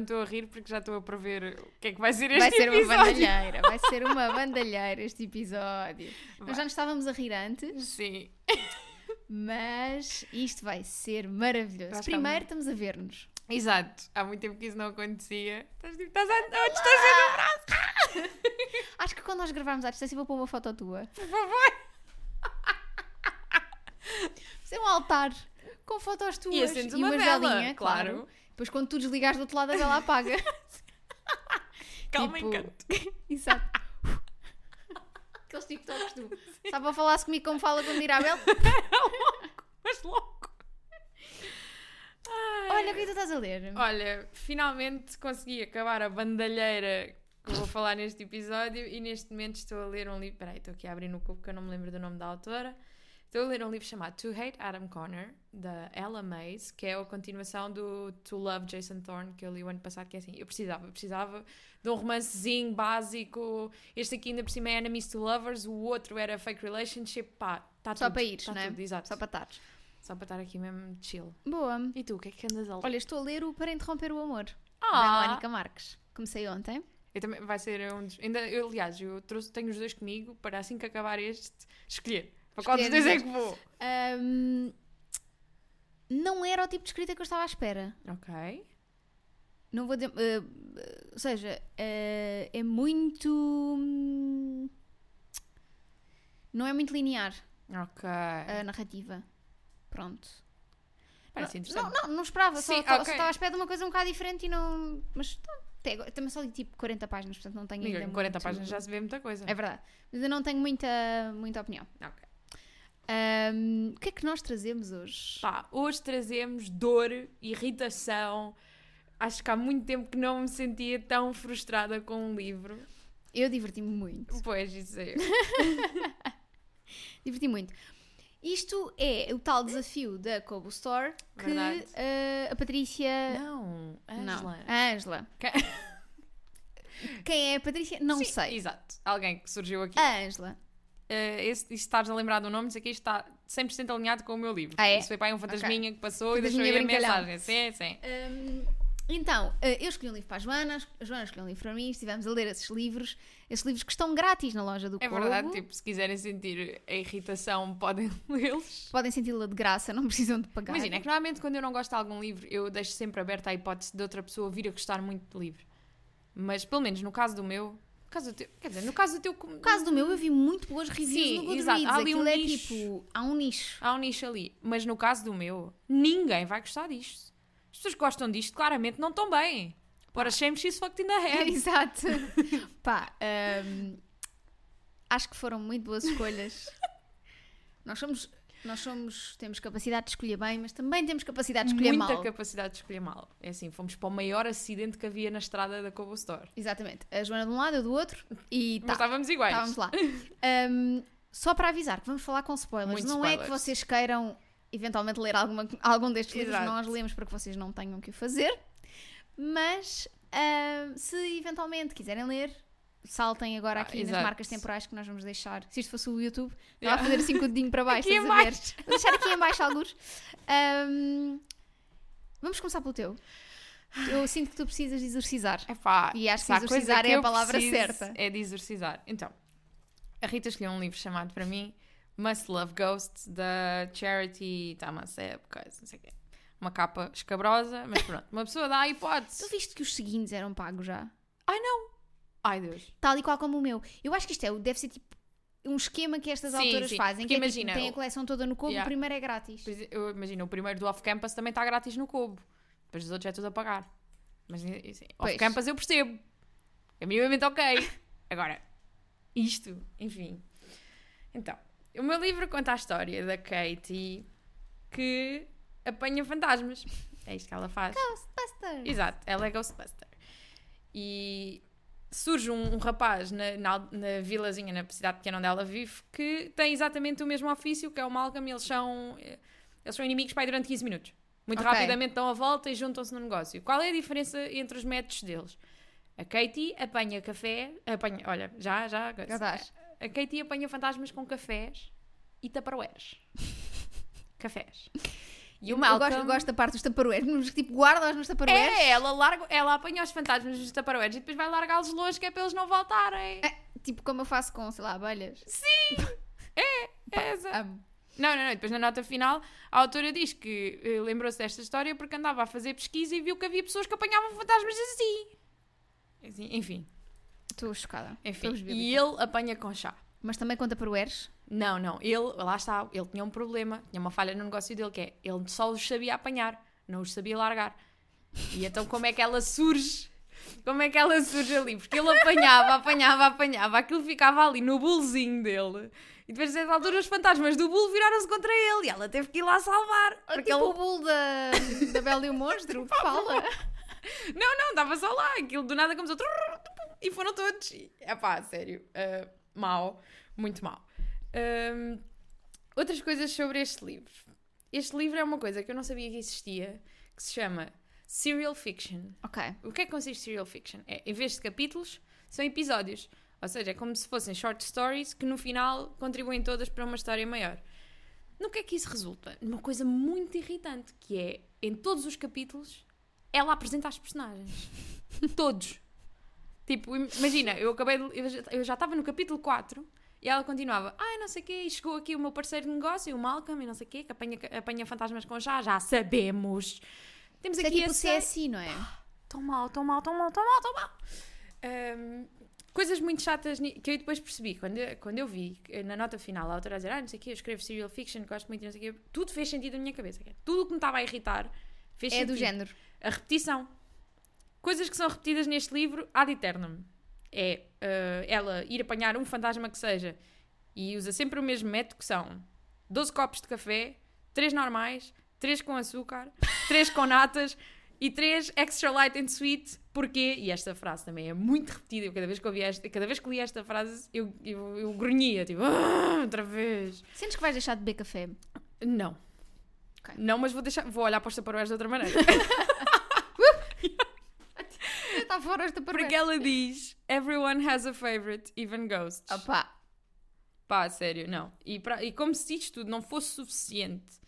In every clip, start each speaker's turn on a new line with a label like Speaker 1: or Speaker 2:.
Speaker 1: me estou a rir porque já estou a prever o que é que vai ser este
Speaker 2: Vai ser uma
Speaker 1: episódio.
Speaker 2: bandalheira, vai ser uma bandalheira este episódio. Nós já nos estávamos a rir antes,
Speaker 1: Sim.
Speaker 2: mas isto vai ser maravilhoso.
Speaker 1: Vai
Speaker 2: Primeiro estamos a ver-nos.
Speaker 1: Exato. Há muito tempo que isso não acontecia. Estás, tipo, estás a, a distância do braço.
Speaker 2: Acho que quando nós gravarmos à distância vou pôr uma foto tua.
Speaker 1: Por favor.
Speaker 2: Fazer um altar com fotos tuas
Speaker 1: E acendes uma vela,
Speaker 2: velinha, claro.
Speaker 1: claro.
Speaker 2: Depois quando tu desligares do outro lado a vela apaga.
Speaker 1: Calma
Speaker 2: Tipo-
Speaker 1: encanto.
Speaker 2: Exato. Aqueles TikToks tu. Sabe a falar comigo como fala com Mirabel?
Speaker 1: Mas louco. Ai.
Speaker 2: Olha o que é que tu estás a ler.
Speaker 1: Olha, finalmente consegui acabar a bandalheira que vou falar neste episódio e neste momento estou a ler um livro. Peraí, estou aqui a abrir no cubo que eu não me lembro do nome da autora. Estou a ler um livro chamado To Hate Adam Connor, da Ella Mays, que é a continuação do To Love Jason Thorne, que eu li o ano passado, que é assim, eu precisava, eu precisava de um romancezinho básico. Este aqui ainda por cima é Enemies to Lovers, o outro era Fake Relationship, pá, está
Speaker 2: Só
Speaker 1: tudo.
Speaker 2: para ires,
Speaker 1: tá
Speaker 2: não é?
Speaker 1: tudo, exato.
Speaker 2: Só para estares.
Speaker 1: Só para estar aqui mesmo chill.
Speaker 2: Boa.
Speaker 1: E tu, o que é que andas a ler?
Speaker 2: Olha, estou a ler o Para Interromper o Amor, da
Speaker 1: Ah!
Speaker 2: Mónica Marques. Comecei ontem.
Speaker 1: Eu também, vai ser um dos. Ainda, eu, aliás, eu trouxe, tenho os dois comigo para assim que acabar este, escolher. Para qual dos dois é que vou?
Speaker 2: Ahm, não era o tipo de escrita que eu estava à espera.
Speaker 1: Ok.
Speaker 2: Não vou dizer. eh, ou seja, eh, é muito. hum, Não é muito linear
Speaker 1: Ok.
Speaker 2: a narrativa. Pronto.
Speaker 1: Parece
Speaker 2: não,
Speaker 1: interessante.
Speaker 2: não, não, não esperava. Só,
Speaker 1: Sim,
Speaker 2: só- só
Speaker 1: ok.
Speaker 2: estava à espera de uma coisa um bocado diferente e não. Mas tá, até agora- também só li tipo 40 páginas, portanto não tenho
Speaker 1: Amiga,
Speaker 2: ainda
Speaker 1: com 40
Speaker 2: muito-
Speaker 1: páginas já se vê muita coisa.
Speaker 2: É verdade. Mas eu não tenho muita, muita opinião.
Speaker 1: Ok.
Speaker 2: Ahm, o que é que nós trazemos hoje?
Speaker 1: Pá, hoje trazemos dor, irritação. Acho que há muito tempo que não me sentia tão frustrada com um livro.
Speaker 2: Eu diverti-me muito.
Speaker 1: Pois, isso é.
Speaker 2: Diverti muito. Isto é o tal desafio da Kobo Store que eh, a Patrícia.
Speaker 1: Não, Angela.
Speaker 2: Não, a Ângela.
Speaker 1: Que-
Speaker 2: Quem é a Patrícia? Não
Speaker 1: Sim,
Speaker 2: sei.
Speaker 1: Exato. Alguém que surgiu aqui.
Speaker 2: A Ângela.
Speaker 1: Uh, e se estás a lembrar do nome, isso aqui está 100% alinhado com o meu livro.
Speaker 2: Ah, é?
Speaker 1: Isso foi para um fantasminha que passou e deixou
Speaker 2: Fantasminha
Speaker 1: aí a mensagem. Sim, sim.
Speaker 2: Hum, então, eh, eu escolhi um livro para a Joana, a Joana escolheu um livro para mim, estivemos a ler esses livros, esses livros que estão grátis na loja do
Speaker 1: É verdade, tipo, se quiserem sentir a irritação, podem lê-los.
Speaker 2: Podem senti-la de graça, não precisam de pagar.
Speaker 1: Imagina, é que normalmente quando eu não gosto de algum livro, eu deixo sempre aberta a hipótese de outra pessoa vir a gostar muito do livro. Mas, pelo menos no caso do meu, caso teu, quer dizer, no caso do teu,
Speaker 2: No caso do meu, eu vi muito boas reviews
Speaker 1: Sim,
Speaker 2: no Goodreads.
Speaker 1: exato. Há ali um
Speaker 2: é
Speaker 1: nicho.
Speaker 2: tipo, há um nicho.
Speaker 1: há um nicho ali. Mas no caso do meu, ninguém vai gostar disto. As pessoas que gostam disto, claramente, não estão bem. Por a shame she's fucked in the head.
Speaker 2: Exato. Pá, hum, acho que foram muito boas escolhas. nós somos, nós somos, temos capacidade de escolher bem, mas também temos capacidade de escolher
Speaker 1: muita
Speaker 2: mal.
Speaker 1: capacidade de escolher mal. É assim, fomos para o maior acidente que havia na estrada da Cobo Store.
Speaker 2: Exatamente. A Joana de um lado, eu do outro e
Speaker 1: Mas
Speaker 2: tá,
Speaker 1: estávamos iguais.
Speaker 2: estávamos lá. Hum, só para avisar que vamos falar com spoilers.
Speaker 1: Muitos
Speaker 2: não é
Speaker 1: spoilers.
Speaker 2: que vocês queiram eventualmente ler alguma, algum destes livros,
Speaker 1: Exato.
Speaker 2: nós lemos para que vocês não tenham que o fazer. Mas se eventualmente quiserem ler, saltem agora
Speaker 1: Ah,
Speaker 2: aqui nas
Speaker 1: exato.
Speaker 2: marcas temporais que nós vamos deixar. Se isto fosse o YouTube, estava
Speaker 1: Yeah.
Speaker 2: a fazer assim com o dedinho para baixo.
Speaker 1: Aqui
Speaker 2: estás a ver? Vou deixar aqui em baixo alguns. Hum, vamos começar pelo teu. Eu sinto que tu precisas de exorcizar.
Speaker 1: Epá,
Speaker 2: E acho que exorcizar
Speaker 1: que
Speaker 2: é a palavra certa.
Speaker 1: É de exorcizar. Então, a Rita escolheu um livro chamado para mim Must Love Ghosts, da Charity Tamaseb, coisa, não sei o quê. Uma capa escabrosa, mas pronto. Uma pessoa dá a
Speaker 2: Tu
Speaker 1: hipótese.
Speaker 2: viste que os seguintes eram pagos já?
Speaker 1: Ai não! Ai Deus.
Speaker 2: Tal e qual como o meu. Eu acho que isto é, deve ser tipo um esquema que estas
Speaker 1: Sim,
Speaker 2: autoras
Speaker 1: sim.
Speaker 2: fazem.
Speaker 1: Porque
Speaker 2: Que é,
Speaker 1: imagina,
Speaker 2: tipo, tem a coleção toda no cubo,
Speaker 1: Yeah.
Speaker 2: o primeiro é grátis.
Speaker 1: Eu imagino, o primeiro do off-campus também está grátis no Cubo. Depois dos outros é tudo a pagar. Mas off-campus eu percebo. É minimamente ok. Agora, isto, enfim. Então, o meu livro conta a história da Katie que apanha fantasmas. É isto que ela faz.
Speaker 2: Ghostbusters!
Speaker 1: Exato, ela é Ghostbuster. E surge um, um rapaz na, na, na vilazinha, na cidade pequena onde ela vive, que tem exatamente o mesmo ofício, que é o Malcolm, e eles são, eh, eles são inimigos pai durante 15 minutos. Muito
Speaker 2: Ok.
Speaker 1: rapidamente dão a volta e juntam-se no negócio. Qual é a diferença entre os métodos deles? A Katie apanha café, apanha, olha, já, já,
Speaker 2: Já estás.
Speaker 1: a Katie apanha fantasmas com cafés e taparoeiras. cafés. E o Malcolm...
Speaker 2: gosto, eu gosto da parte dos taparoeiros, tipo, guarda-os nos taparoeiros.
Speaker 1: É, ela, larga, ela apanha os fantasmas dos taparoeiros e depois vai largá-los longe que é para eles não voltarem.
Speaker 2: É, tipo como eu faço com, sei lá, abelhas.
Speaker 1: É essa.
Speaker 2: Amo.
Speaker 1: Não, não, não. Depois na nota final, a autora diz que eh, lembrou-se desta história porque andava a fazer pesquisa e viu que havia pessoas que apanhavam fantasmas assim. Assim, enfim,
Speaker 2: Estou chocada.
Speaker 1: enfim. E ele apanha com chá.
Speaker 2: Mas também com taparoeiros.
Speaker 1: Não, não. Ele, lá está, ele tinha um problema, tinha uma falha no negócio dele, que é, ele só os sabia apanhar, não os sabia largar. E então como é que ela surge? Como é que ela surge ali? Porque ele apanhava, apanhava, apanhava, aquilo ficava ali no bolzinho dele. E depois, a certa altura, os fantasmas do bulo viraram-se contra ele e ela teve que ir lá salvar. Porque
Speaker 2: tipo
Speaker 1: ele...
Speaker 2: o bulo da, da Bela e o Monstro, que fala.
Speaker 1: Não, não, estava só lá. Aquilo do nada começou. E foram todos. É pá, sério. Uh, mau. Muito mau. Um, outras coisas sobre este livro. Este livro é uma coisa que eu não sabia que existia, que se chama Serial Fiction.
Speaker 2: Ok.
Speaker 1: O que é que consiste Serial Fiction? É, em vez de capítulos, são episódios. Ou seja, é como se fossem short stories que no final contribuem todas para uma história maior. No que é que isso resulta? Numa coisa muito irritante, que é, em todos os capítulos, ela apresenta as personagens. Todos. Tipo, im- imagina, eu acabei de, eu já- já estava no capítulo 4 e ela continuava, ai, não sei o quê, e chegou aqui o meu parceiro de negócio, o Malcolm, e não sei o quê, que apanha, apanha fantasmas com chá, já sabemos. Temos
Speaker 2: Isso é
Speaker 1: aqui
Speaker 2: tipo
Speaker 1: esse...
Speaker 2: CSI, não é?
Speaker 1: Tão mal, tão mal, tão mal, tão mal, tão mal. Ahm, coisas muito chatas que eu depois percebi quando eu, quando eu vi na nota final a autora a dizer, ah, não sei o quê, eu escrevo serial fiction, gosto muito, não sei o quê, tudo fez sentido na minha cabeça. é Tudo o que me estava a irritar fez
Speaker 2: É
Speaker 1: sentido.
Speaker 2: do género.
Speaker 1: A repetição. Coisas que são repetidas neste livro ad eternum. É ah, ela ir apanhar um fantasma que seja e usa sempre o mesmo método que são 12 copos de café, 3 normais, 3 com açúcar, 3 com natas e 3 extra light and sweet. Porquê? E esta frase também é muito repetida. Eu, cada, vez que ouvi esta, cada vez que li esta frase, eu, eu, eu grunhia, tipo, "Ah, outra vez.
Speaker 2: Sentes que vais deixar de beber café?
Speaker 1: Não.
Speaker 2: Ok.
Speaker 1: Não, mas vou, deixar, vou olhar para os taparoeiros de outra maneira.
Speaker 2: Fora esta
Speaker 1: Porque ela diz: Everyone has a favorite, even ghosts.
Speaker 2: Opá.
Speaker 1: Pá, sério, não. E, pra- e como se isto tudo não fosse suficiente,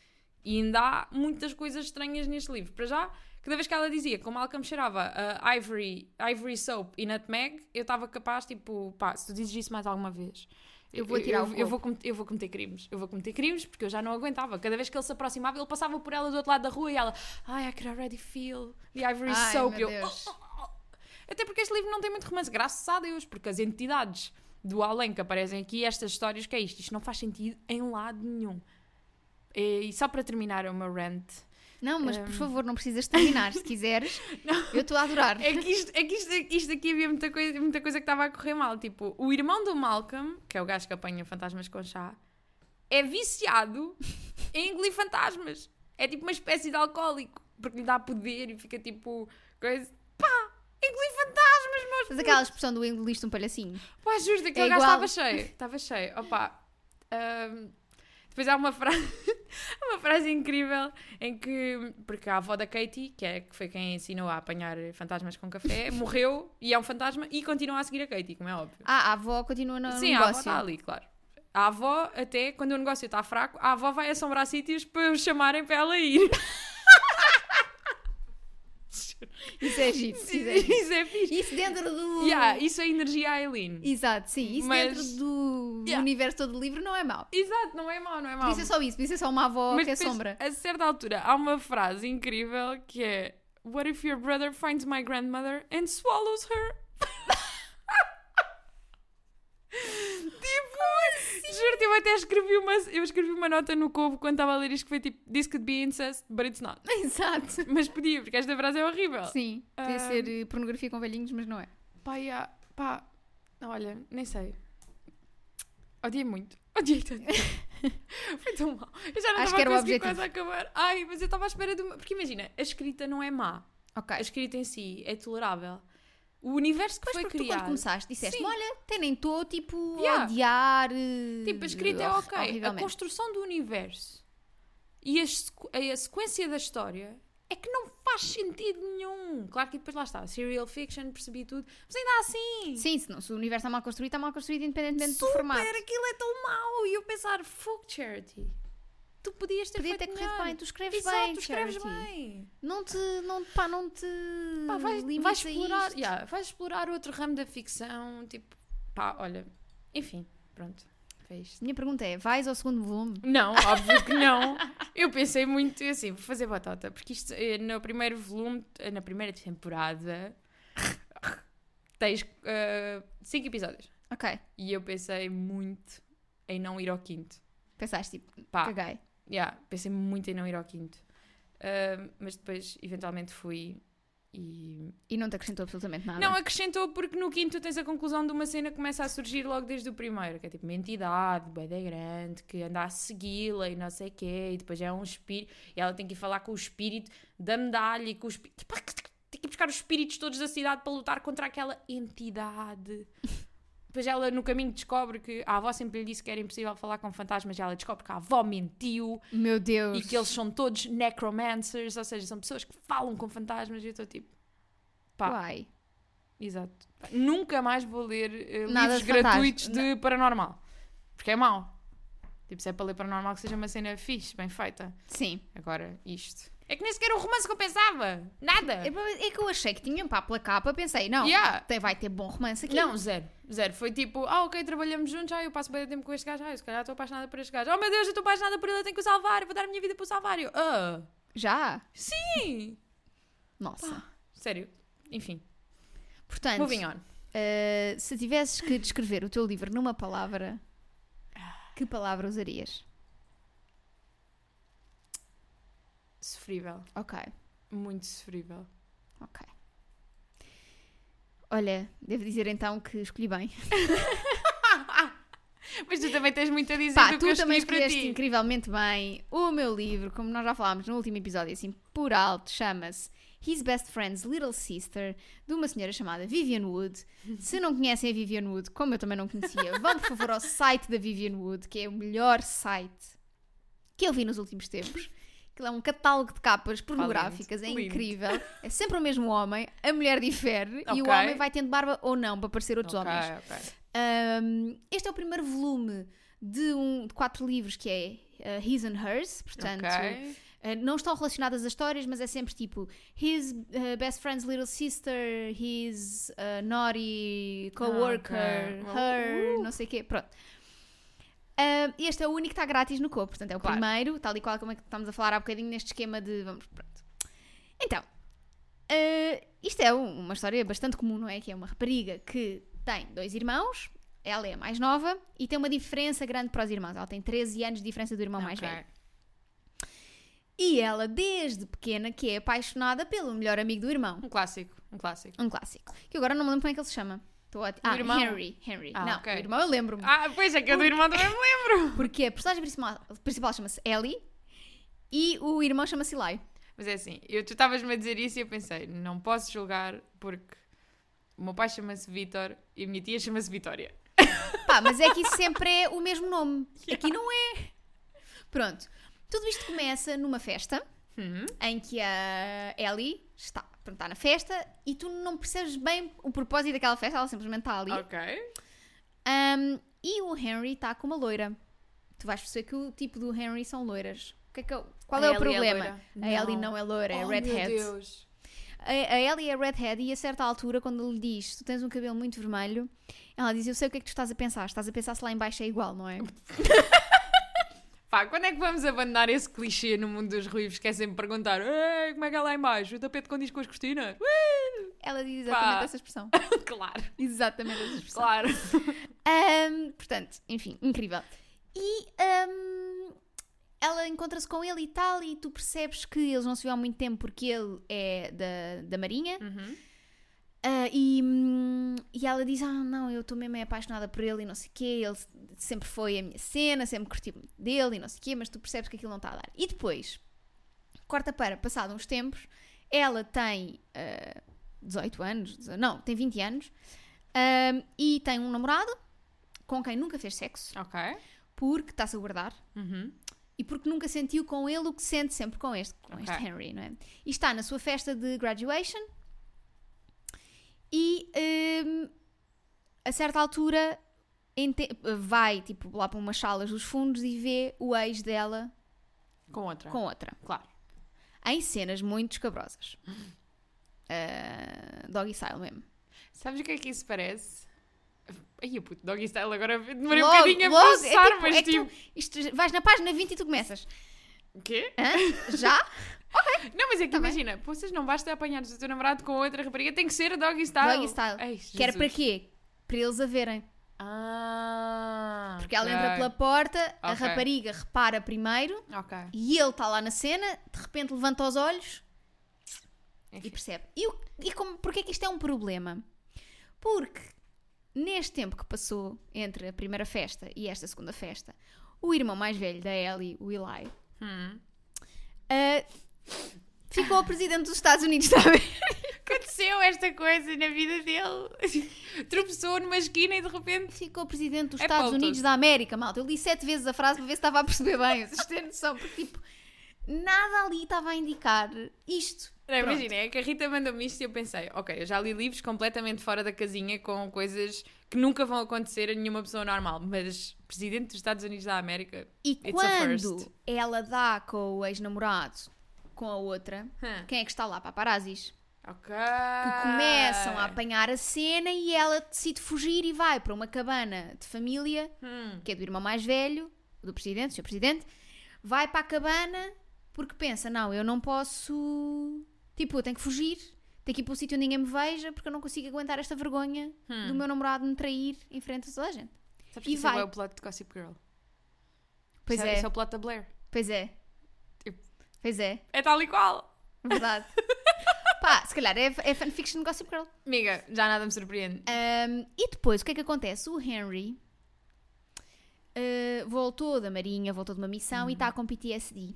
Speaker 1: e ainda há muitas coisas estranhas neste livro. Para já, cada vez que ela dizia como Malcolm cheirava a ivory, ivory soap e nutmeg, eu estava capaz, tipo, pá, se tu dizes isso mais alguma vez.
Speaker 2: Eu vou tirar
Speaker 1: eu, eu,
Speaker 2: corpo.
Speaker 1: vou cometer, eu vou cometer crimes. Eu vou cometer crimes porque eu já não aguentava. Cada vez que ele se aproximava, ele passava por ela do outro lado da rua e ela, ai, I could already feel the ivory
Speaker 2: Ai,
Speaker 1: soap.
Speaker 2: meu
Speaker 1: Eu,
Speaker 2: Deus.
Speaker 1: "Oh, oh, oh." Até porque este livro não tem muito romance, graças a Deus, porque as entidades do além que aparecem aqui, estas histórias, que é isto? Isto não faz sentido em lado nenhum. E, só para terminar o meu rant,
Speaker 2: Não, mas por
Speaker 1: Hum.
Speaker 2: favor, não precisas terminar. Se quiseres, eu estou a adorar.
Speaker 1: é que, isto, é que isto, isto aqui havia muita coisa, muita coisa que estava a correr mal. Tipo, o irmão do Malcolm, que é o gajo que apanha fantasmas com chá, é viciado em engolir fantasmas. É tipo uma espécie de alcoólico, porque lhe dá poder e fica tipo, coisa, pá, meus
Speaker 2: Faz aquela expressão do engoliste um palhacinho.
Speaker 1: Pá, juro, aquele
Speaker 2: É
Speaker 1: gajo estava cheio. Estava cheio. Opa. ahm, depois há uma frase, uma frase incrível em que, porque a avó da Katie, que, é, que foi quem ensinou a apanhar fantasmas com café, morreu e é um fantasma e continua a seguir a Katie, como é óbvio.
Speaker 2: Ah, a avó continua no
Speaker 1: Sim, a avó
Speaker 2: negócio.
Speaker 1: está ali, claro. A avó, até quando o negócio está fraco, a avó vai assombrar sítios para os chamarem para ela ir.
Speaker 2: Isso é giro. Isso é, giro.
Speaker 1: Isso é fixe.
Speaker 2: Isso dentro do.
Speaker 1: Yeah, isso é energia Aileen.
Speaker 2: Exato, sim. Isso
Speaker 1: Mas-
Speaker 2: dentro do
Speaker 1: Yeah.
Speaker 2: universo todo do livro não é mau.
Speaker 1: Exato, não é mau, não é mau.
Speaker 2: Por isso é só isso, por isso é só uma avó
Speaker 1: Mas
Speaker 2: que é
Speaker 1: depois,
Speaker 2: sombra.
Speaker 1: A certa altura há uma frase incrível que é What if your brother finds my grandmother and swallows her? juro-te, eu até escrevi uma, eu escrevi uma nota no Cobo quando estava a ler isto que foi tipo This could be incest, but it's not.
Speaker 2: Exato.
Speaker 1: Mas podia, porque esta frase é horrível.
Speaker 2: Sim, podia
Speaker 1: Ah.
Speaker 2: ser eh, pornografia com velhinhos, mas não é.
Speaker 1: Pá, yeah, pá, olha, nem sei. Odiei muito. Odiei tanto. Foi tão mal. Eu já não estava a conseguir quase a acabar. Ai, mas eu estava à espera de uma... Porque imagina, a escrita não é má.
Speaker 2: Ok.
Speaker 1: A escrita em si é tolerável. O universo que
Speaker 2: Mas
Speaker 1: foi
Speaker 2: porque tu quando
Speaker 1: criado...
Speaker 2: começaste disseste
Speaker 1: Sim.
Speaker 2: olha, até nem estou tipo
Speaker 1: Yeah.
Speaker 2: a odiar. eh,
Speaker 1: Tipo, a escrita é
Speaker 2: hor-
Speaker 1: ok. A construção do universo e a, sequ- a sequência da história é que não faz sentido nenhum. Claro que depois lá está. Serial fiction, percebi tudo. Mas ainda assim...
Speaker 2: Sim, se, não, se o universo está mal construído, está mal construído independentemente do
Speaker 1: Super,
Speaker 2: formato.
Speaker 1: aquilo é tão mau. E eu pensar, fuck charity. Tu podias ter
Speaker 2: Podia ter corrido
Speaker 1: melhor.
Speaker 2: bem, tu escreves
Speaker 1: Exato,
Speaker 2: bem,
Speaker 1: tu escreves
Speaker 2: Charity.
Speaker 1: bem.
Speaker 2: Não te, não, pá, não te
Speaker 1: Pá, vais, explorar, yeah, vais explorar outro ramo da ficção, tipo, pá, olha, enfim, pronto, foi isto.
Speaker 2: Minha pergunta é, vais ao segundo volume?
Speaker 1: Não, óbvio que não. Eu pensei muito assim, vou fazer batata, porque isto eh, no primeiro volume, eh, na primeira temporada, tens eh, cinco episódios.
Speaker 2: Ok,
Speaker 1: E eu pensei muito em não ir ao quinto.
Speaker 2: pensaste tipo,
Speaker 1: Pá,
Speaker 2: caguei.
Speaker 1: Yeah, pensei muito em não ir ao quinto. Ah, mas depois, eventualmente, fui e
Speaker 2: E não te acrescentou absolutamente nada.
Speaker 1: Não, acrescentou porque no quinto tens a conclusão de uma cena que começa a surgir logo desde o primeiro, que é tipo uma entidade, da grande, que anda a segui-la e não sei o quê, e depois é um espírito, e ela tem que ir falar com o espírito da medalha e com o espírito. Tem que ir buscar os espíritos todos da cidade para lutar contra aquela entidade. Depois ela no caminho descobre que a avó sempre lhe disse que era impossível falar com fantasmas, e ela descobre que a avó mentiu
Speaker 2: Meu Deus.
Speaker 1: e que eles são todos necromancers, ou seja, são pessoas que falam com fantasmas, e eu estou tipo. Pá,
Speaker 2: Uai.
Speaker 1: Exato. Nunca mais vou ler
Speaker 2: Nada
Speaker 1: livros
Speaker 2: de
Speaker 1: gratuitos de paranormal. Porque é mau. Tipo, se é para ler paranormal, que seja uma cena fixe, bem feita.
Speaker 2: Sim.
Speaker 1: Agora, isto. É que nem sequer o romance que eu pensava. Nada.
Speaker 2: É, é que eu achei que tinha pá pela capa, pensei, não,
Speaker 1: Yeah.
Speaker 2: tem, vai ter bom romance aqui.
Speaker 1: Não, zero. Zero. Foi tipo, ah, ok, trabalhamos juntos, ah, eu passo bem tempo com este gajo, ah, eu se calhar estou apaixonada por este gajo. Oh meu Deus, eu estou apaixonada por ele, eu tenho que o salvar, eu vou dar a minha vida para o salvar. E Eu, ah,
Speaker 2: Já?
Speaker 1: sim.
Speaker 2: Nossa.
Speaker 1: Sério. Enfim,
Speaker 2: Portanto,
Speaker 1: moving on.
Speaker 2: eh, se tivesses que descrever o teu livro numa palavra, que palavra usarias?
Speaker 1: Sofrível.
Speaker 2: Ok,
Speaker 1: Muito sofrível.
Speaker 2: ok. Olha, devo dizer então que escolhi bem.
Speaker 1: Mas tu também tens muito a dizer
Speaker 2: Pá,
Speaker 1: do que
Speaker 2: tu
Speaker 1: eu
Speaker 2: também escolheste incrivelmente bem o meu livro, como nós já falámos no último episódio, assim, por alto, chama-se His Best Friend's Little Sister, de uma senhora chamada Vivian Wood. Se não conhecem a Vivian Wood, como eu também não conhecia, vão por favor ao site da Vivian Wood, que é o melhor site que eu vi nos últimos tempos. Aquilo é um catálogo de capas pornográficas, é
Speaker 1: lindo.
Speaker 2: incrível. É sempre o mesmo homem, a mulher difere e o homem vai tendo barba ou não para parecer outros
Speaker 1: Ok,
Speaker 2: homens.
Speaker 1: ok.
Speaker 2: Um, este é o primeiro volume de, um, de quatro livros que é uh, His and Hers, portanto, uh, não estão relacionadas as histórias, mas é sempre tipo His uh, best friend's little sister, his uh, naughty coworker,
Speaker 1: ok.
Speaker 2: her,
Speaker 1: Uh.
Speaker 2: não sei o quê, pronto. Um, este é o único que está grátis no corpo, portanto é o
Speaker 1: Claro.
Speaker 2: primeiro, tal e qual como é que estamos a falar há bocadinho neste esquema de vamos, pronto. Então, uh, isto é um- uma história bastante comum, não é? Que é uma rapariga que tem dois irmãos, ela é a mais nova e tem uma diferença grande para os irmãos. Ela tem 13 anos de diferença do irmão mais
Speaker 1: Ok.
Speaker 2: velho. E ela, desde pequena, que é apaixonada pelo melhor amigo do irmão.
Speaker 1: Um clássico, um clássico.
Speaker 2: Um clássico. Que agora não me lembro como é que ele se chama. Estou a... Ah,
Speaker 1: irmão?
Speaker 2: Henry. Henry.
Speaker 1: Ah,
Speaker 2: não,
Speaker 1: ok.
Speaker 2: o irmão eu lembro-me.
Speaker 1: Ah, pois é que eu do irmão também me lembro.
Speaker 2: Porque a personagem principal, principal chama-se Ellie e o irmão chama-se Eli.
Speaker 1: Mas é assim, eu, tu estavas-me a dizer isso e eu pensei, não posso julgar porque o meu pai chama-se Vitor e a minha tia chama-se Vitória.
Speaker 2: Pá, mas é que isso sempre é o mesmo nome. Aqui não é. Pronto. Tudo isto começa numa festa
Speaker 1: Hum,
Speaker 2: em que a Ellie está, pronto, está na festa e tu não percebes bem o propósito daquela festa, ela simplesmente está ali.
Speaker 1: ok.
Speaker 2: Um, e o Henry está com uma loira. Tu vais perceber que o tipo do Henry são loiras. O que é que eu- qual
Speaker 1: A
Speaker 2: é o
Speaker 1: Ellie é
Speaker 2: problema?
Speaker 1: loira?
Speaker 2: a Ellie não é loira, é
Speaker 1: oh,
Speaker 2: redhead.
Speaker 1: meu Deus.
Speaker 2: A, a Ellie é redhead e a certa altura, quando ele diz tu tens um cabelo muito vermelho, ela diz: Eu sei o que é que tu estás a pensar. Estás a pensar se lá em baixo é igual, não é?
Speaker 1: Pá, quando é que vamos abandonar esse clichê no mundo dos ruivos que é sempre perguntar como é que é lá em baixo? O tapete condiz com as cortinas?
Speaker 2: Ela diz exatamente
Speaker 1: Pá.
Speaker 2: essa expressão.
Speaker 1: claro,
Speaker 2: Exatamente essa expressão.
Speaker 1: claro.
Speaker 2: Ahm, portanto, enfim, incrível. E ahm, ela encontra-se com ele e tal, e tu percebes que eles não se viram há muito tempo porque ele é da, da Marinha.
Speaker 1: Uhum.
Speaker 2: Ah, e, hum, e ela diz: Ah, não, eu estou mesmo apaixonada por ele e não sei o quê. Ele sempre foi a minha cena, sempre curti muito dele e não sei o quê, mas tu percebes que aquilo não está a dar. E depois, corta para, passado uns tempos, ela tem ah, 18 anos, 19 não, tem 20 anos, ah, e tem um namorado com quem nunca fez sexo, porque está-se a guardar.
Speaker 1: Uhum.
Speaker 2: E porque nunca sentiu com ele o que sente sempre com este, com
Speaker 1: Ok.
Speaker 2: este Henry, não é? E está na sua festa de graduation e hum, a certa altura vai tipo lá para umas salas dos fundos e vê o ex dela
Speaker 1: Com outra.
Speaker 2: com outra.
Speaker 1: Claro.
Speaker 2: Em cenas muito escabrosas. Uh, doggy style mesmo.
Speaker 1: Sabes o que é que isso parece? Ai, puto, doggy style, agora demorei um
Speaker 2: Logo,
Speaker 1: bocadinho a
Speaker 2: logo,
Speaker 1: pensar,
Speaker 2: é tipo-
Speaker 1: mas
Speaker 2: é
Speaker 1: tipo...
Speaker 2: tu- isto, vais na página 20 e tu começas.
Speaker 1: O quê?
Speaker 2: Hã? Já?
Speaker 1: Não, mas é que
Speaker 2: Tá bem.
Speaker 1: imagina, vocês não basta apanhar o teu namorado com outra rapariga, tem que ser doggy style.
Speaker 2: Doggy style.
Speaker 1: Ai,
Speaker 2: Que era para quê? Para eles a verem.
Speaker 1: Ah,
Speaker 2: Porque ela
Speaker 1: ok.
Speaker 2: entra pela porta, a
Speaker 1: Ok.
Speaker 2: rapariga repara primeiro
Speaker 1: Ok.
Speaker 2: e ele está lá na cena, de repente levanta os olhos
Speaker 1: Enfim.
Speaker 2: e percebe. E, e como, porquê que isto é um problema? Porque neste tempo que passou entre a primeira festa e esta segunda festa, o irmão mais velho da Ellie, o Eli,
Speaker 1: Hum.
Speaker 2: ah, ficou presidente dos Estados Unidos da América.
Speaker 1: Aconteceu esta coisa na vida dele. Tropeçou numa esquina e de repente.
Speaker 2: Ficou presidente dos
Speaker 1: É
Speaker 2: Estados. Unidos da América, malta. Eu li sete vezes a frase para ver se estava a perceber bem. Vocês têm noção? Porque, tipo, nada ali estava a indicar isto.
Speaker 1: Não, imagina, é que a Rita mandou-me isto e eu pensei, ok, eu já li livros completamente fora da casinha com coisas que nunca vão acontecer a nenhuma pessoa normal, mas presidente dos Estados Unidos da América.
Speaker 2: E
Speaker 1: It's a
Speaker 2: quando
Speaker 1: first.
Speaker 2: ela dá com o ex-namorado, com a outra,
Speaker 1: Hum.
Speaker 2: quem é que está lá? Paparazzis.
Speaker 1: Ok.
Speaker 2: Que começam a apanhar a cena e ela decide fugir e vai para uma cabana de família,
Speaker 1: Hum.
Speaker 2: que é do irmão mais velho, do presidente, do seu presidente, vai para a cabana porque pensa, não, eu não posso... Tipo, eu tenho que fugir, tenho que ir para um sítio onde ninguém me veja porque eu não consigo aguentar esta vergonha
Speaker 1: Hum.
Speaker 2: do meu namorado me trair em frente a toda a gente.
Speaker 1: Sabes
Speaker 2: E
Speaker 1: que isso
Speaker 2: vai.
Speaker 1: é o plot de Gossip Girl?
Speaker 2: Pois
Speaker 1: Isso
Speaker 2: é,
Speaker 1: Isso é o plot da Blair.
Speaker 2: pois é.
Speaker 1: Tipo-
Speaker 2: Pois é,
Speaker 1: É tal e qual.
Speaker 2: verdade. Pá, se calhar é, é fanfiction de Gossip Girl.
Speaker 1: Amiga, já nada me surpreende.
Speaker 2: Um, e depois, o que é que acontece? O Henry uh, voltou da Marinha, voltou de uma missão e está com PTSD.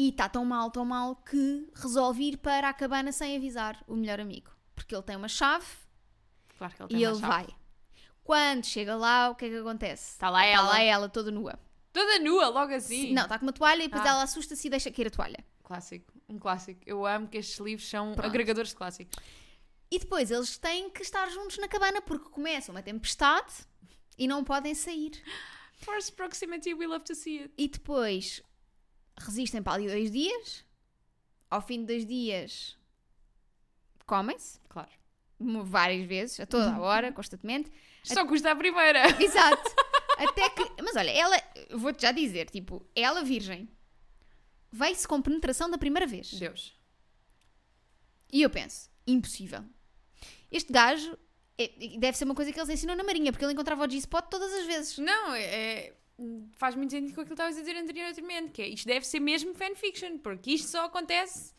Speaker 2: E está tão mal, tão mal que resolve ir para a cabana sem avisar o melhor amigo. Porque ele tem uma chave
Speaker 1: Claro que ele tem
Speaker 2: e
Speaker 1: uma
Speaker 2: ele
Speaker 1: chave.
Speaker 2: vai. Quando chega lá, o que é que acontece?
Speaker 1: Está lá
Speaker 2: Está
Speaker 1: ela.
Speaker 2: lá ela toda nua.
Speaker 1: Toda nua, logo assim.
Speaker 2: Não, está com uma toalha e depois
Speaker 1: Ah.
Speaker 2: ela assusta-se e deixa cair a toalha.
Speaker 1: Clássico. Um clássico. Eu amo que estes livros são
Speaker 2: Pronto.
Speaker 1: agregadores de clássicos.
Speaker 2: E depois eles têm que estar juntos na cabana porque começa uma tempestade e não podem sair.
Speaker 1: Force proximity, we love to see it.
Speaker 2: E depois resistem para ali dois dias. Ao fim de dois dias comem-se
Speaker 1: Claro.
Speaker 2: várias vezes, a toda a hora, constantemente.
Speaker 1: Só custa a primeira.
Speaker 2: Exato. Até que. Mas olha, ela. Vou-te já dizer, tipo, ela virgem. Vai-se com penetração da primeira vez.
Speaker 1: Deus.
Speaker 2: E eu penso, impossível. Este gajo é- deve ser uma coisa que eles ensinam na Marinha, porque ele encontrava o G-Spot todas as vezes.
Speaker 1: Não, é, é- faz muito sentido com aquilo que estavas a dizer anteriormente, que é isto deve ser mesmo fanfiction, porque isto só acontece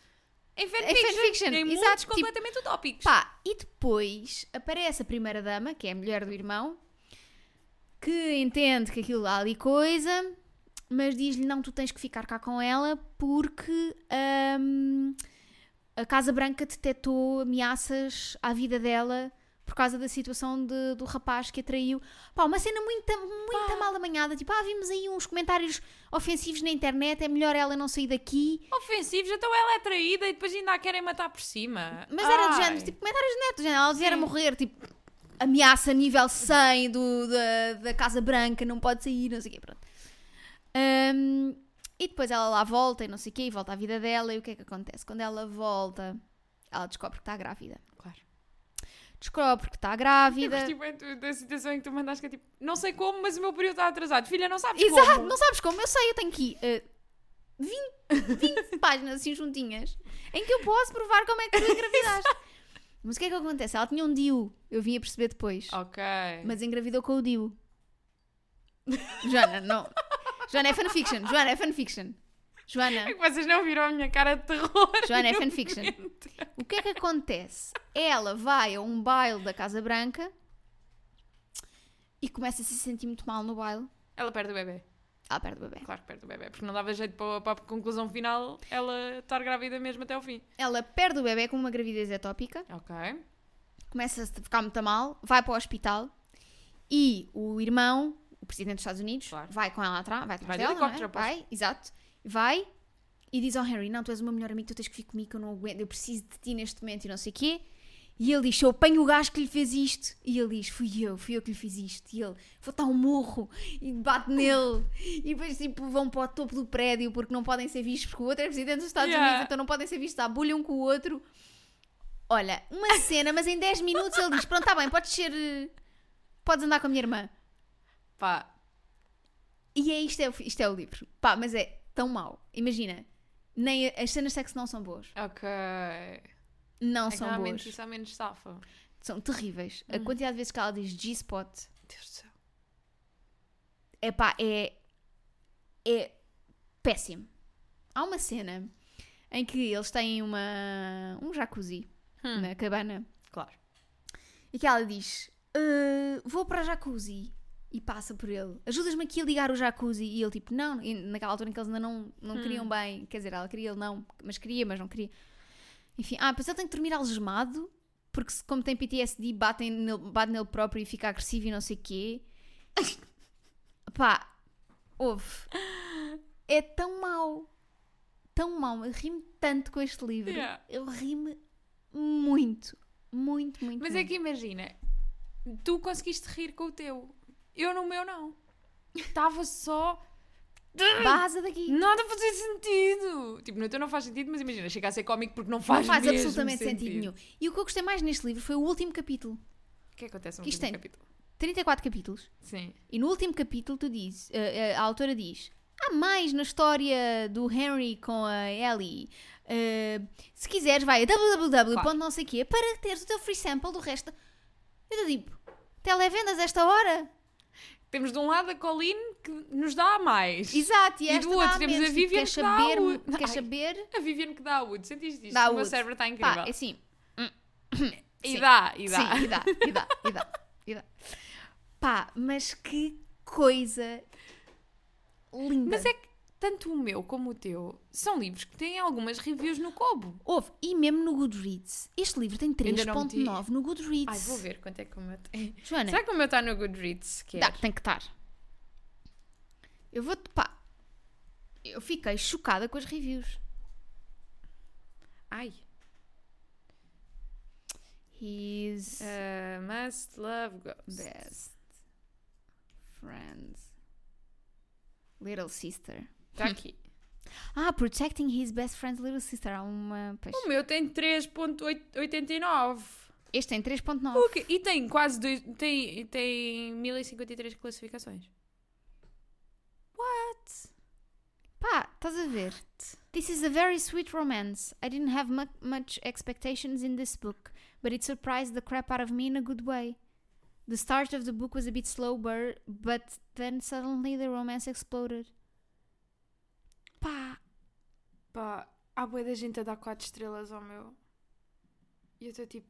Speaker 1: em fanfiction,
Speaker 2: fanfiction,
Speaker 1: em mundos
Speaker 2: exato, tipo,
Speaker 1: completamente utópicos.
Speaker 2: Pá, e depois aparece a primeira dama, que é a mulher do irmão, que entende que aquilo há ali coisa, mas diz-lhe: não, tu tens que ficar cá com ela porque hum, a Casa Branca detectou ameaças à vida dela por causa da situação de- do rapaz que a traiu. Pá, uma cena muito, muito mal amanhada. Tipo, ah, vimos aí uns comentários ofensivos na internet, é melhor ela não sair daqui.
Speaker 1: Ofensivos, então ela é traída e depois ainda a querem matar por cima.
Speaker 2: Mas era de
Speaker 1: Ai.
Speaker 2: género, tipo, comentários de neto, de género, ela vier a
Speaker 1: Sim.
Speaker 2: morrer, tipo, ameaça nível 100 do, da, da Casa Branca, não pode sair, não sei o quê, pronto. Hum, e depois ela lá volta e não sei o quê, e volta à vida dela, e o que é que acontece? Quando ela volta, ela descobre que está grávida. Descobre que está grávida.
Speaker 1: gostei bem do- da situação em que tu mandaste que é tipo, não sei como, mas o meu período está atrasado. Filha, não sabes
Speaker 2: Exato,
Speaker 1: como.
Speaker 2: não sabes como? Eu sei, eu tenho aqui uh, 20, 20 páginas assim juntinhas em que eu posso provar como é que tu engravidaste. Mas o que é que acontece? Ela tinha um DIU, eu vim a perceber depois.
Speaker 1: Ok.
Speaker 2: Mas engravidou com o Dio. Joana, não. Joana é fanfiction. Joana é fanfiction. Joana,
Speaker 1: É que vocês não viram a minha cara de terror.
Speaker 2: Joana é fanfiction.
Speaker 1: momento.
Speaker 2: O que é que acontece? Ela vai a um baile da Casa Branca e começa a se sentir muito mal no baile.
Speaker 1: Ela perde o bebê.
Speaker 2: Ela perde o bebê.
Speaker 1: Claro que perde o bebê. Porque não dava jeito para, para a conclusão final ela estar grávida mesmo até ao fim.
Speaker 2: Ela perde o bebê com uma gravidez etópica,
Speaker 1: Ok.
Speaker 2: começa a ficar muito mal, vai para o hospital e o irmão, o presidente dos Estados Unidos,
Speaker 1: Claro.
Speaker 2: vai com ela atrás, vai atrás
Speaker 1: Vai de
Speaker 2: dela, não é? vai, exato, vai e diz ao Henry, não, tu és o meu melhor amigo, tu tens que vir comigo, que eu não aguento, eu preciso de ti neste momento e não sei o quê. E ele diz: Eu apanho o gajo que lhe fez isto. E ele diz: Fui eu, fui eu que lhe fiz isto. E ele: Vou dar um morro e bate nele. E depois, tipo, vão para o topo do prédio porque não podem ser vistos, porque o outro é presidente dos Estados
Speaker 1: Yeah.
Speaker 2: Unidos, então não podem ser vistos. Abulham um com o outro. Olha, uma cena, mas em 10 minutos ele diz: Pronto, está bem, podes ser. eh, Podes andar com a minha irmã.
Speaker 1: Pá,
Speaker 2: E é isto, é, isto é o livro. Pá, mas é tão mau. Imagina, nem as cenas de sexo não são boas.
Speaker 1: ok.
Speaker 2: Não
Speaker 1: É
Speaker 2: são boas.
Speaker 1: isso é menos safa.
Speaker 2: São terríveis. A
Speaker 1: Hum.
Speaker 2: quantidade de vezes que ela diz G-spot
Speaker 1: Deus do céu.
Speaker 2: é pá, é. É péssimo. Há uma cena em que eles têm uma, um jacuzzi
Speaker 1: Hum,
Speaker 2: na cabana
Speaker 1: Claro.
Speaker 2: e que ela diz: "Ah, Vou para o jacuzzi. E passa por ele. Ajudas-me aqui a ligar o jacuzzi. E ele, tipo, não. E naquela altura em que eles ainda não, não
Speaker 1: Hum.
Speaker 2: queriam bem. Quer dizer, ela queria, ele não. Mas queria, mas não queria. Enfim, ah, depois ele tem que dormir algemado. Porque, se- como tem PTSD, batem nele, bate nele próprio e fica agressivo e não sei o quê. Pá, ouve. É tão mau. Tão mau. Eu ri-me tanto com este livro.
Speaker 1: Yeah.
Speaker 2: Eu ri-me muito. Muito, muito.
Speaker 1: Mas
Speaker 2: muito.
Speaker 1: é que imagina, tu conseguiste rir com o teu. Eu no meu não. Estava só.
Speaker 2: Vaza daqui.
Speaker 1: Nada fazia sentido. Tipo, no teu não faz sentido, mas imagina, chega a ser cómico porque não faz
Speaker 2: não faz absolutamente sentido. nenhum. E o que eu gostei mais neste livro foi o último capítulo.
Speaker 1: O que é que acontece no
Speaker 2: isto
Speaker 1: último
Speaker 2: tem-
Speaker 1: capítulo?
Speaker 2: 34 capítulos.
Speaker 1: Sim.
Speaker 2: E no último capítulo tu dizes, eh, eh, a autora diz, há mais na história do Henry com a Ellie. Eh, se quiseres, vai a www.
Speaker 1: Claro.
Speaker 2: não sei quê para teres o teu free sample do resto. Eu te digo, televendas esta hora?
Speaker 1: Temos de um lado a Colleen que nos dá a mais.
Speaker 2: Exato, e,
Speaker 1: E do outro temos
Speaker 2: menos.
Speaker 1: a
Speaker 2: Tipo,
Speaker 1: Vivian que dá
Speaker 2: saber,
Speaker 1: o-
Speaker 2: queres
Speaker 1: Ai.
Speaker 2: saber?
Speaker 1: A Vivian que dá a Wood. Sentiste isto?
Speaker 2: Dá
Speaker 1: o meu
Speaker 2: Wood.
Speaker 1: cérebro está incrível.
Speaker 2: Pá, é assim,
Speaker 1: e
Speaker 2: sim.
Speaker 1: dá, e dá.
Speaker 2: Sim, e dá, e dá, e dá, e dá. Pá, mas que coisa linda.
Speaker 1: Mas é que tanto o meu como o teu são livros que têm algumas reviews no Kobo.
Speaker 2: Houve, e mesmo no Goodreads. Este livro tem
Speaker 1: Ainda não meti.
Speaker 2: 3.9 no Goodreads.
Speaker 1: Ai, vou ver quanto é que o meu tem.
Speaker 2: Joana,
Speaker 1: Será que o meu está no Goodreads? Que
Speaker 2: dá, tem que estar. Eu vou-te, pá, eu fiquei chocada com as reviews.
Speaker 1: Ai.
Speaker 2: His
Speaker 1: Uh, must love ghosts.
Speaker 2: best friend, little sister.
Speaker 1: Está Tá aqui.
Speaker 2: Ah, protecting his best friend's little sister. Há uma... pois.
Speaker 1: o meu tem 3.89.
Speaker 2: Este tem 3.9.
Speaker 1: O quê? E tem quase dois, tem, tem 1053 classificações. What?
Speaker 2: Pá, estás a ver? This is a very sweet romance. I didn't have mu much expectations in this book, but it surprised the crap out of me in a good way. The start of the book was a bit slow, but then suddenly the romance exploded. Pá,
Speaker 1: Pá, há boa da gente a dar 4 estrelas ao meu. E eu estou tipo.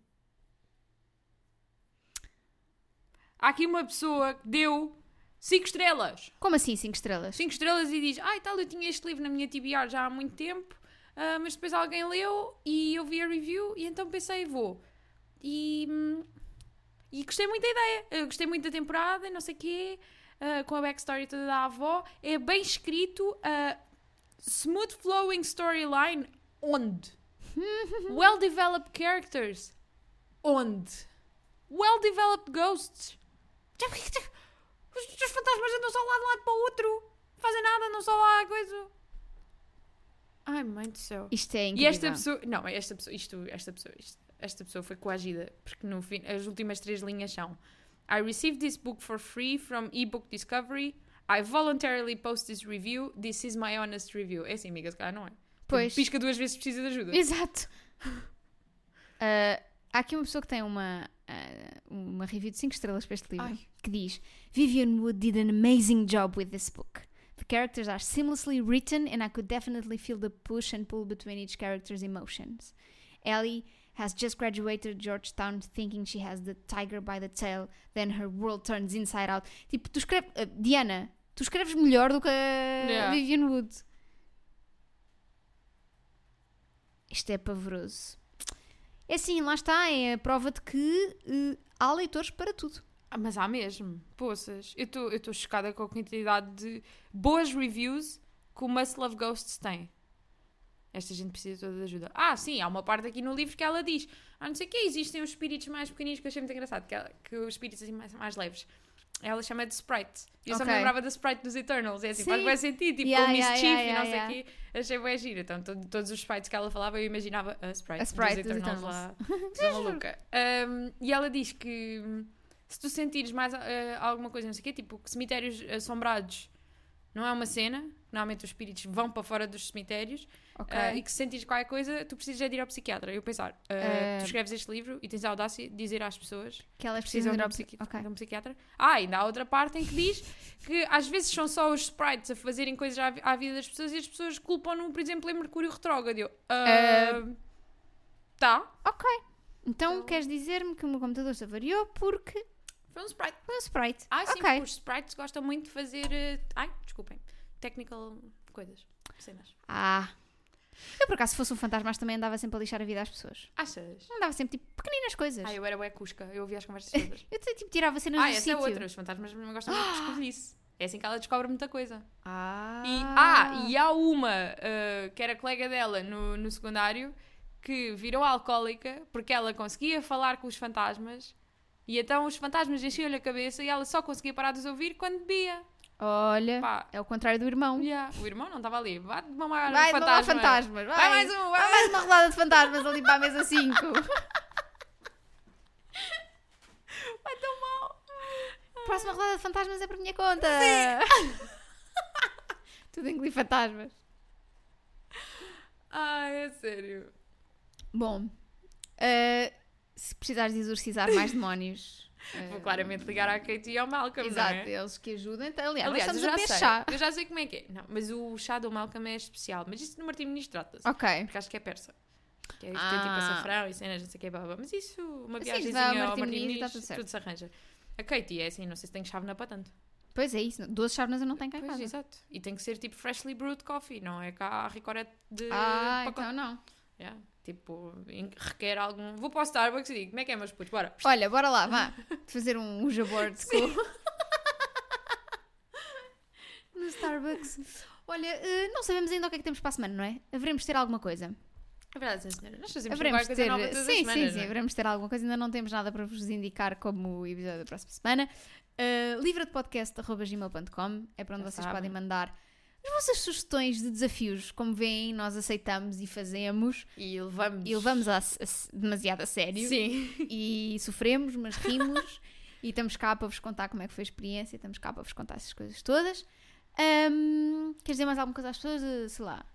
Speaker 1: Há aqui uma pessoa que deu 5 estrelas.
Speaker 2: como assim 5 estrelas?
Speaker 1: 5 estrelas e diz: Ai, tal, eu tinha este livro na minha TBR já há muito tempo, ah, mas depois alguém leu e eu vi a review e então pensei, vou. E, hum, e gostei muito da ideia. Eu gostei muito da temporada e não sei o quê, ah, com a backstory toda da avó. É bem escrito, ah, smooth flowing storyline. Onde? well developed characters. Onde? Well developed ghosts. Os, os fantasmas andam só lá de um lado para o outro. Não fazem nada, andam só lá a coisa. Ai, mãe do céu.
Speaker 2: Isto é
Speaker 1: E
Speaker 2: incrível.
Speaker 1: esta pessoa. Não, esta pessoa. Isto, esta pessoa. isto- esta pessoa foi coagida. Porque no fim. As últimas três linhas são. I received this book for free from ebook discovery. I voluntarily post this review. This is my honest review. É assim, amiga, se calhar não é.
Speaker 2: Pois.
Speaker 1: Pisca duas vezes precisa de ajuda.
Speaker 2: Exato. Ah, há aqui uma pessoa que tem uma, ah, uma review de 5 estrelas para este livro
Speaker 1: Ai.
Speaker 2: que diz Vivian Wood did an amazing job with this book. The characters are seamlessly written and I could definitely feel the push and pull between each character's emotions. Ellie has just graduated Georgetown thinking she has the tiger by the tail, then her world turns inside out. Tipo, tu escreves. ah, Diana, tu escreves melhor do que a
Speaker 1: Yeah.
Speaker 2: Vivian Wood. Isto é pavoroso. É assim, lá está, é a prova de que eh, há leitores para tudo.
Speaker 1: Ah, mas há mesmo. Poças. Eu estou chocada com a quantidade de boas reviews que o Must Love Ghosts tem. Esta gente precisa toda de ajuda. Ah, sim, há uma parte aqui no livro que ela diz: Ah, não sei o que, existem os espíritos mais pequeninos que eu achei muito engraçado, que, ela- que os espíritos assim mais, mais leves. Ela chama de Sprite. E eu só me lembrava da Sprite dos Eternals. É assim,
Speaker 2: Sim.
Speaker 1: faz bem sentido, tipo
Speaker 2: Yeah,
Speaker 1: o
Speaker 2: yeah,
Speaker 1: Mischief
Speaker 2: yeah,
Speaker 1: e não
Speaker 2: yeah,
Speaker 1: sei o quê. Achei bem giro. Então, to- todos os sprites que ela falava, eu imaginava a Sprite,
Speaker 2: A Sprite
Speaker 1: dos
Speaker 2: dos
Speaker 1: Eternals lá. Maluca. Um, e ela diz que hum, se tu sentires mais eh, alguma coisa, não sei o quê, tipo que cemitérios assombrados não é uma cena, normalmente os espíritos vão para fora dos cemitérios,
Speaker 2: Ok.
Speaker 1: eh, e que se sentires qualquer coisa, tu precisas é de ir ao psiquiatra. Eu pensar, eh,
Speaker 2: Eh,
Speaker 1: tu escreves este livro e tens a audácia de dizer às pessoas
Speaker 2: que elas
Speaker 1: precisam
Speaker 2: precisam
Speaker 1: de
Speaker 2: ir
Speaker 1: um,
Speaker 2: ao
Speaker 1: psiqui-
Speaker 2: Ok.
Speaker 1: de um psiquiatra. Ah, ainda há outra parte em que diz que às vezes são só os sprites a fazerem coisas à, à vida das pessoas e as pessoas culpam-no, por exemplo, em Mercúrio retrógrado. Eu, ah, Tá,
Speaker 2: Ok. Então
Speaker 1: Então-
Speaker 2: queres dizer-me que o meu computador se avariou porque
Speaker 1: foi um sprite.
Speaker 2: foi um sprite.
Speaker 1: Ah, sim,
Speaker 2: ok.
Speaker 1: porque os sprites gostam muito de fazer. Ai, desculpem. Technical coisas. Cenas.
Speaker 2: Ah. Eu por acaso se fosse um fantasma também andava sempre a lixar a vida às pessoas.
Speaker 1: Achas?
Speaker 2: Andava sempre tipo pequeninas coisas.
Speaker 1: Ah, eu era bué cusca. Eu ouvia as conversas todas.
Speaker 2: Eu tipo tirava cenas
Speaker 1: ah,
Speaker 2: do
Speaker 1: essa
Speaker 2: sítio.
Speaker 1: é outra. Os fantasmas não gostam muito de escovilhice. É assim que ela descobre muita coisa.
Speaker 2: Ah.
Speaker 1: E, ah, e há uma eh, que era colega dela no, no secundário que virou alcoólica porque ela conseguia falar com os fantasmas e então os fantasmas enchiam-lhe a cabeça e ela só conseguia parar de os ouvir quando bebia.
Speaker 2: Olha,
Speaker 1: Pá,
Speaker 2: é o contrário do irmão.
Speaker 1: yeah. O irmão não estava ali. Vai de mamar
Speaker 2: Vai, de mamar
Speaker 1: fantasma.
Speaker 2: fantasmas. Vai,
Speaker 1: Vai mais um, vai
Speaker 2: Vai mais uma rodada de fantasmas ali para a mesa 5.
Speaker 1: Vai tão mal.
Speaker 2: Próxima rodada de fantasmas é por minha conta. Tudo engolir fantasmas.
Speaker 1: Ai, é sério.
Speaker 2: Bom, eh, se precisares de exorcizar mais demónios. Eh,
Speaker 1: Vou claramente ligar à Katie e ao Malcolm,
Speaker 2: Exato,
Speaker 1: é?
Speaker 2: eles que ajudam. Então, aliás,
Speaker 1: Aliás, eu
Speaker 2: estamos a
Speaker 1: já,
Speaker 2: beber
Speaker 1: sei,
Speaker 2: chá.
Speaker 1: eu já sei como é que é. Não, mas o chá do Malcolm é especial. Mas isso no Martim Ministro trata-se.
Speaker 2: Ok.
Speaker 1: Porque acho que é persa. Que é, tem tipo
Speaker 2: Ah.
Speaker 1: açafrão e cenas, não sei o que, blá, blá. Mas isso, uma
Speaker 2: vai ao Martim está tudo
Speaker 1: tudo se arranja. A Katie é assim, não sei se tem chave na para tanto.
Speaker 2: Pois é isso. 12 chávenas eu não tenho cá em
Speaker 1: Pois,
Speaker 2: casa.
Speaker 1: exato. E tem que ser tipo freshly brewed coffee, não é cá a ricorete de
Speaker 2: Ah,
Speaker 1: pacote.
Speaker 2: então não.
Speaker 1: Yeah. Tipo, requer algum... Vou para o Starbucks e digo, como é que é, meus putos? Bora.
Speaker 2: Olha, bora lá, vá. Fazer um Uja board com... no Starbucks. Olha, eh, não sabemos ainda o que é que temos para a semana, não é? Haveremos ter alguma coisa.
Speaker 1: É verdade, senhora. Nós fazemos
Speaker 2: Haveremos ter.
Speaker 1: nova todas
Speaker 2: sim,
Speaker 1: as semanas,
Speaker 2: sim, sim.
Speaker 1: é?
Speaker 2: Haveremos ter alguma coisa. Ainda não temos nada para vos indicar como o episódio da próxima semana. Uh, livradepodcast.gmail.com é para onde
Speaker 1: Já
Speaker 2: vocês
Speaker 1: sabem.
Speaker 2: podem mandar as vossas sugestões de desafios. Como veem, nós aceitamos e fazemos
Speaker 1: E levamos...
Speaker 2: e levamos a, a- demasiado a sério
Speaker 1: Sim.
Speaker 2: e sofremos, mas rimos e estamos cá para vos contar como é que foi a experiência, estamos cá para vos contar essas coisas todas. Ahm, queres dizer mais alguma coisa às pessoas? Eh, Sei lá,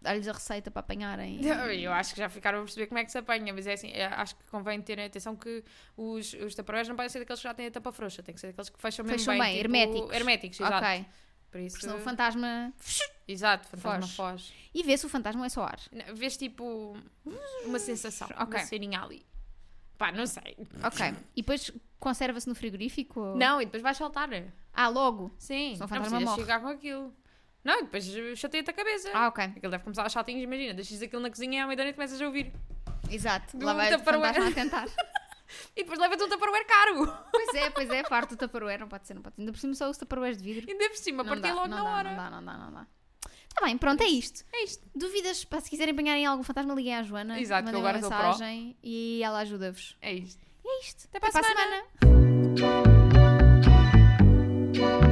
Speaker 2: dar-lhes a receita para apanharem.
Speaker 1: Eu acho que já ficaram a perceber como é que se apanha, mas é assim, é- acho que convém terem atenção que os, os taparoeiros não podem ser daqueles que já têm a tampa frouxa, tem que ser daqueles que fecham mesmo
Speaker 2: Fecham
Speaker 1: bem,
Speaker 2: bem,
Speaker 1: tipo,
Speaker 2: herméticos.
Speaker 1: Herméticos, exato.
Speaker 2: Ok,
Speaker 1: Por isso,
Speaker 2: porque senão o fantasma.
Speaker 1: exato, fantasma
Speaker 2: foge.
Speaker 1: foge.
Speaker 2: E vê se o fantasma é só ar.
Speaker 1: Não, Vês tipo uma sensação,
Speaker 2: Ok.
Speaker 1: uma ceninha ali. Pá, não sei.
Speaker 2: Ok. E depois conserva-se no frigorífico? ou-
Speaker 1: Não, e depois vais saltar.
Speaker 2: Ah, logo.
Speaker 1: Sim,
Speaker 2: Senão o
Speaker 1: não
Speaker 2: fantasma
Speaker 1: precisas
Speaker 2: morre.
Speaker 1: chegar com aquilo. Não, e depois chateia-te a cabeça.
Speaker 2: Ah, ok.
Speaker 1: Aquilo deve começar a chatinhos, imagina, deixas aquilo na cozinha e à meia-noite começas a ouvir.
Speaker 2: Exato.
Speaker 1: Do
Speaker 2: Lá vai o fantasma a tentar.
Speaker 1: E depois leva-te um Tupperware caro.
Speaker 2: Pois é, pois é, parte do Tupperware, não pode ser, não pode ser. Ainda por cima só os Tupperwares de vidro.
Speaker 1: Ainda por cima,
Speaker 2: partiu
Speaker 1: logo na
Speaker 2: dá,
Speaker 1: hora.
Speaker 2: Não dá, não dá, não dá. Está bem, pronto, é isto.
Speaker 1: É isto.
Speaker 2: Dúvidas, pá, se quiserem apanharem algum fantasma, liguem à Joana.
Speaker 1: Exato,
Speaker 2: mandem uma mensagem e ela ajuda-vos.
Speaker 1: É isto.
Speaker 2: É isto.
Speaker 1: Até, Até para a semana.
Speaker 2: semana.